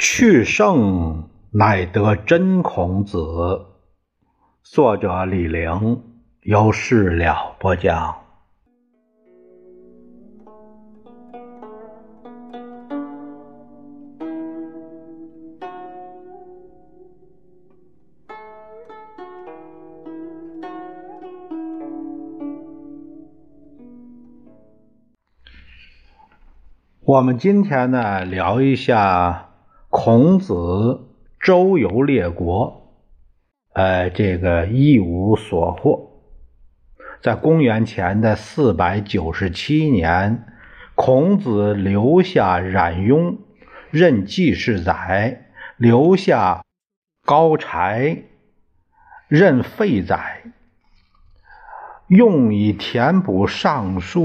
去圣乃得真孔子。作者李陵，由事了播讲。我们今天呢，聊一下。孔子周游列国，呃，这个一无所获。在公元前的四百九十七年，孔子留下冉雍任记事宰，留下高柴任废宰，用以填补上述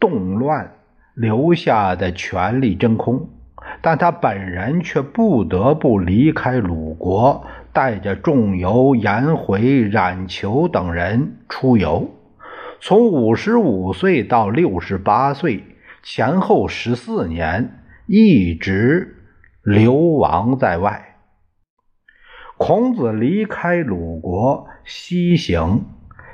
动乱留下的权力真空。但他本人却不得不离开鲁国，带着仲由、颜回、冉求等人出游。从五十五岁到六十八岁，前后十四年，一直流亡在外。孔子离开鲁国，西行、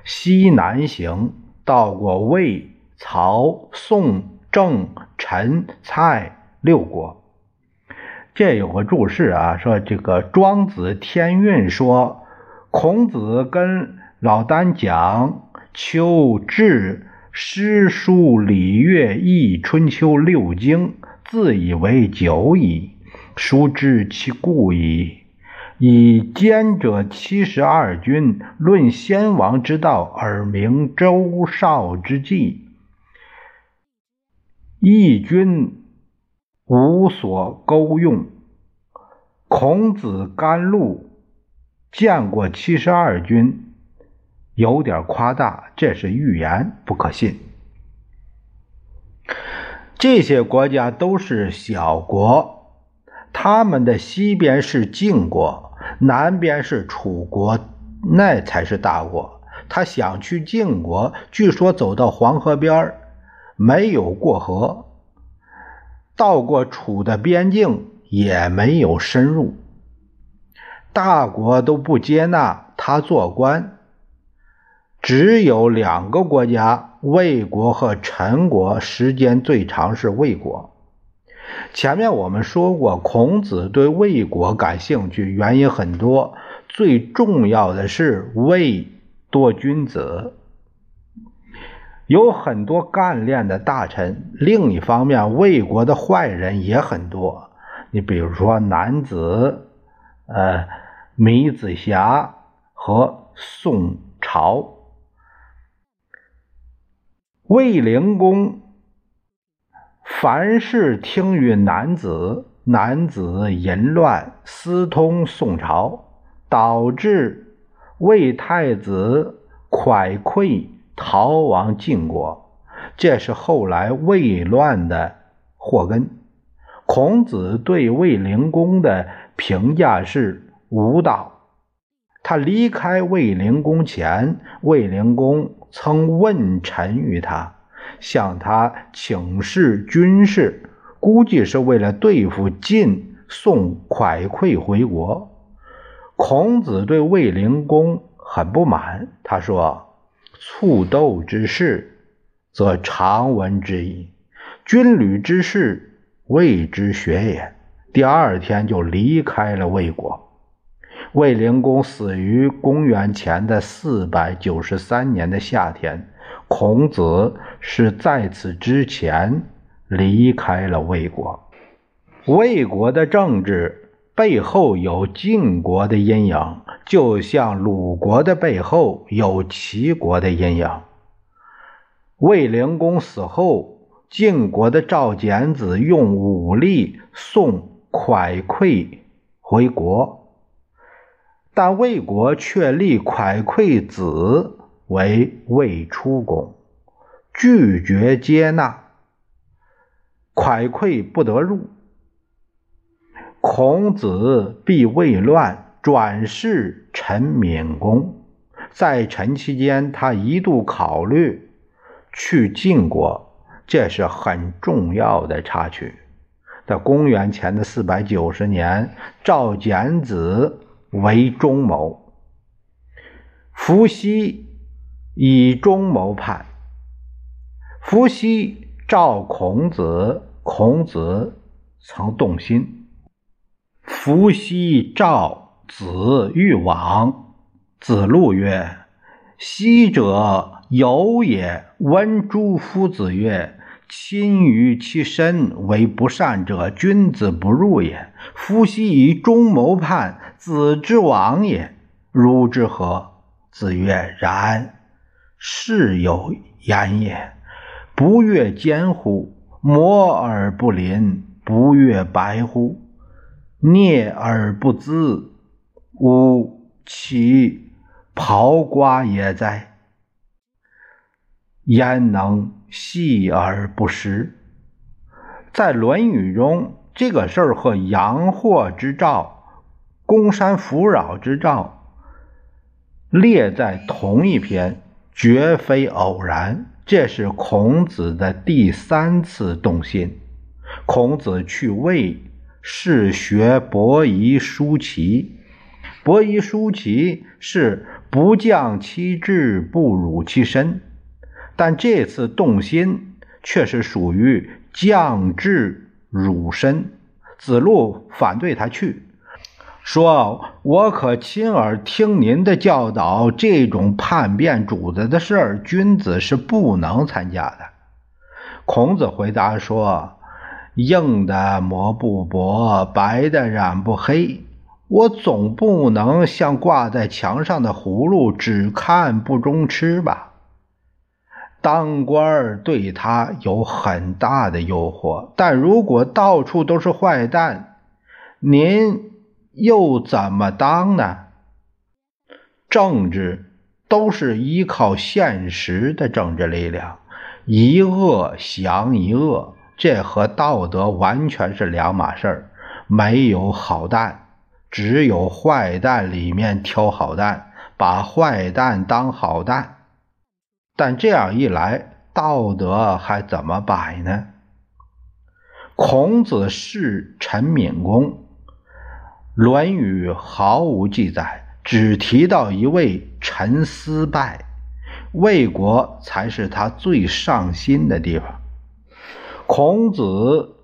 西南行，到过魏、曹、宋、郑、陈、蔡六国。这有个注释啊，说这个《庄子·天运》说，孔子跟老聃讲《秋至诗书礼乐易春秋六经，自以为久矣，孰知其故矣？以兼者七十二君，论先王之道，而明周少之际，义君。无所勾用。孔子甘露见过七十二军，有点夸大，这是预言，不可信。这些国家都是小国，他们的西边是晋国，南边是楚国，那才是大国。他想去晋国，据说走到黄河边没有过河。到过楚的边境，也没有深入。大国都不接纳他做官，只有两个国家：魏国和陈国。时间最长是魏国。前面我们说过，孔子对魏国感兴趣，原因很多，最重要的是魏多君子。有很多干练的大臣，另一方面，魏国的坏人也很多。你比如说，男子、呃，米子瑕和宋朝。魏灵公凡事听于男子，男子淫乱，私通宋朝，导致魏太子蒯聩。逃亡晋国，这是后来魏乱的祸根。孔子对卫灵公的评价是无道。他离开卫灵公前，卫灵公曾问臣于他，向他请示军事，估计是为了对付晋，送蒯聩回国。孔子对卫灵公很不满，他说。促斗之事，则常闻之矣；军旅之事，未之学也。第二天就离开了魏国。魏灵公死于公元前的四百九十三年的夏天。孔子是在此之前离开了魏国。魏国的政治背后有晋国的阴影。就像鲁国的背后有齐国的阴影。魏灵公死后，晋国的赵简子用武力送蒯聩回国，但魏国却立蒯聩子为魏出公，拒绝接纳，蒯聩不得入。孔子必未乱。转世陈闵公，在陈期间，他一度考虑去晋国，这是很重要的插曲。在公元前的四百九十年，赵简子为中谋，伏羲以中谋叛。伏羲召孔子，孔子曾动心。伏羲召子欲往，子路曰：“昔者有也。”闻诸夫子曰。亲于其身为不善者，君子不入也。夫昔以忠谋叛，子之亡也。如之何？子曰：然。是有言也。不悦坚乎？摩而不临，不悦白乎？啮而不淄，吾其刨瓜也哉？焉能？细而不实，在《论语》中，这个事儿和阳货之兆、公山弗扰之兆列在同一篇，绝非偶然。这是孔子的第三次动心。孔子去魏，是学伯夷、叔齐。伯夷、叔齐是不降其志，不辱其身。但这次动心却是属于降智辱身，子路反对他去，说：“我可亲耳听您的教导，这种叛变主子的事儿，君子是不能参加的。”孔子回答说：“硬的磨不薄，白的染不黑，我总不能像挂在墙上的葫芦，只看不中吃吧。”当官对他有很大的诱惑，但如果到处都是坏蛋，您又怎么当呢？政治都是依靠现实的政治力量，一恶降一恶，这和道德完全是两码事儿。没有好蛋，只有坏蛋里面挑好蛋，把坏蛋当好蛋。但这样一来，道德还怎么摆呢？孔子是陈敏公，《论语》毫无记载，只提到一位陈思败，魏国才是他最上心的地方。孔子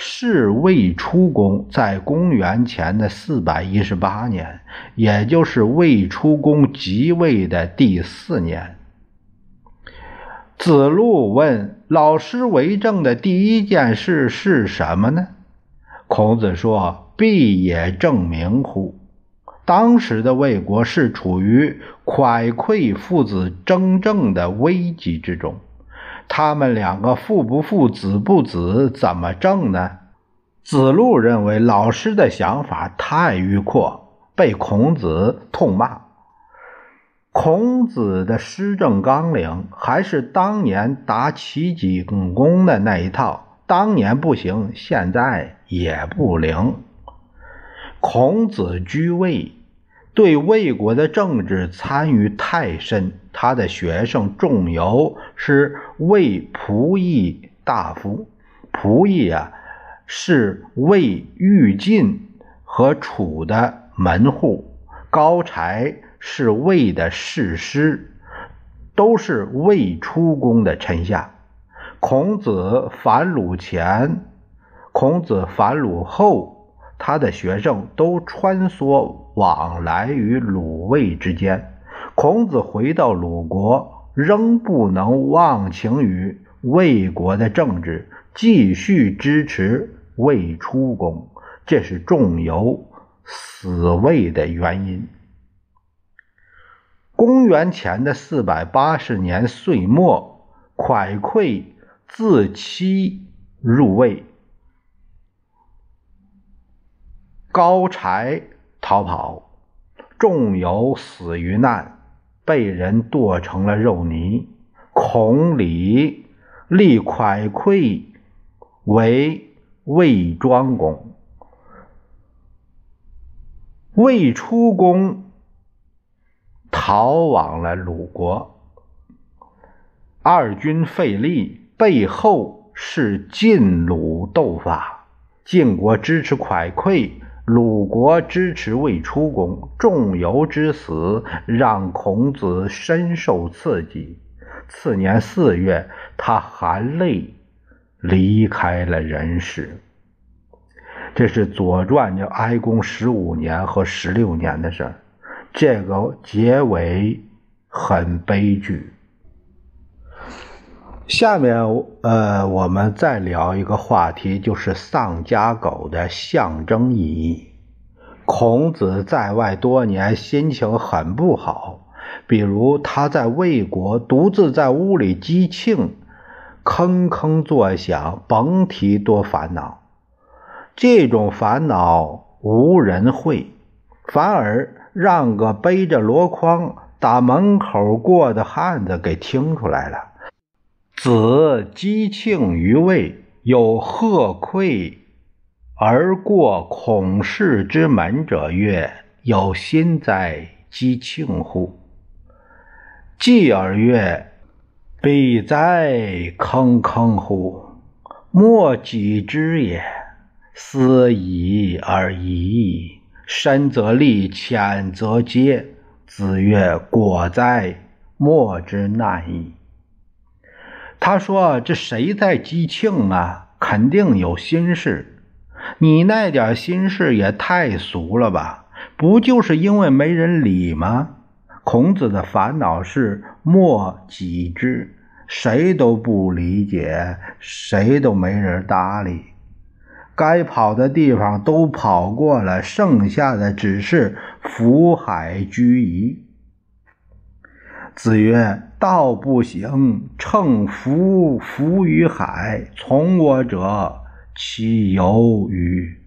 是魏出公，在公元前的四百一十八年，也就是魏出公即位的第四年。子路问老师为政的第一件事是什么呢？孔子说：“必也正名乎？”当时的魏国是处于蒯聩父子争政的危机之中，他们两个父不父子不子，怎么正呢？子路认为老师的想法太迂阔，被孔子痛骂。孔子的施政纲领还是当年打齐景公的那一套，当年不行，现在也不灵。孔子居位，对魏国的政治参与太深，他的学生仲由是魏仆役大夫，仆役啊是魏豫晋和楚的门户，高柴。是魏的士师，都是魏出宫的臣下。孔子反鲁前，孔子反鲁后，他的学生都穿梭往来于鲁魏之间。孔子回到鲁国，仍不能忘情于魏国的政治，继续支持魏出公，这是仲由死魏的原因。公元前的四百八十年岁末，蒯聩自欺入魏，高柴逃跑，仲由死于难，被人剁成了肉泥。孔鲤立蒯聩为魏庄公，魏出公。逃往了鲁国，二军费力，背后是晋鲁斗法。晋国支持蒯聩，鲁国支持魏出公，仲由之死让孔子深受刺激。次年四月，他含泪离开了人世。这是《左传》叫哀公十五年和十六年的事儿，这个结尾很悲剧。下面，呃，我们再聊一个话题，就是丧家狗的象征意义。孔子在外多年，心情很不好。比如他在魏国独自在屋里击磬，铿铿作响，甭提多烦恼。这种烦恼无人会，反而让个背着箩筐打门口过的汉子给听出来了。子击磬于魏，有贺馈而过孔氏之门者曰：“有心哉，击庆乎！”继而曰：“彼哉，坑坑乎！莫己之也。”思已而已，深则利，浅则竭。子曰：“果哉，莫之难矣。”他说：“这谁在击磬啊？肯定有心事。你那点心事也太俗了吧？不就是因为没人理吗？”孔子的烦恼是莫己之，谁都不理解，谁都没人搭理。该跑的地方都跑过了，剩下的只是福海居夷。子曰：“道不行，乘浮浮于海，从我者其由与？”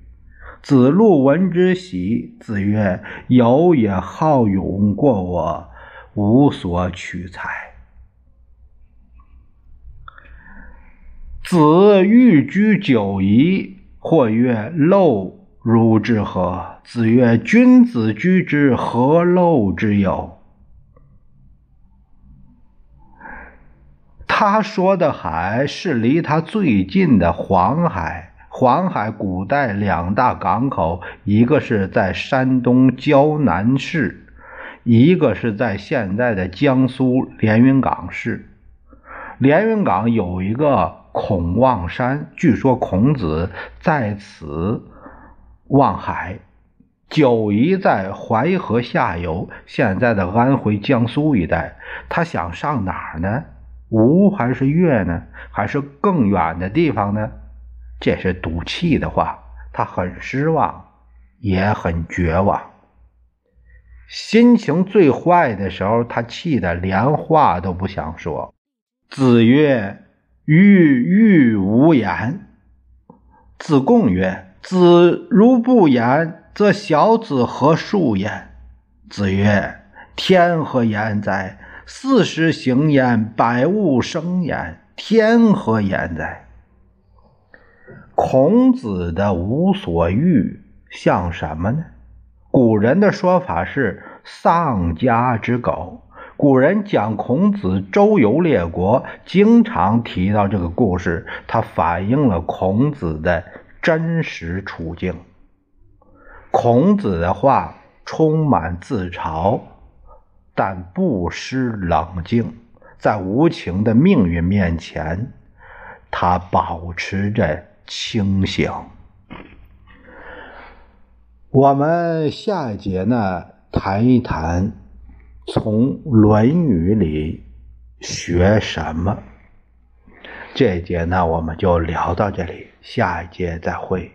子路闻之喜。子曰：“有也好勇过我，无所取材。”子欲居九夷。或曰：“陋如之何？”子曰：“君子居之，何陋之有？”他说的海是离他最近的黄海。黄海古代两大港口，一个是在山东胶南市，一个是在现在的江苏连云港市。连云港有一个。孔望山，据说孔子在此望海。九夷在淮河下游，现在的安徽、江苏一带。他想上哪儿呢？吴还是越呢？还是更远的地方呢？这是赌气的话。他很失望，也很绝望。心情最坏的时候，他气得连话都不想说。子曰。欲欲无言。子贡曰：“子如不言，则小子何述焉？”子曰：“天何言哉？四时行焉，百物生焉。天何言哉？”孔子的无所欲像什么呢？古人的说法是丧家之狗。古人讲孔子周游列国，经常提到这个故事，它反映了孔子的真实处境。孔子的话充满自嘲，但不失冷静，在无情的命运面前，他保持着清醒。我们下一节呢，谈一谈。从《论语》里学什么？这节呢，我们就聊到这里，下一节再会。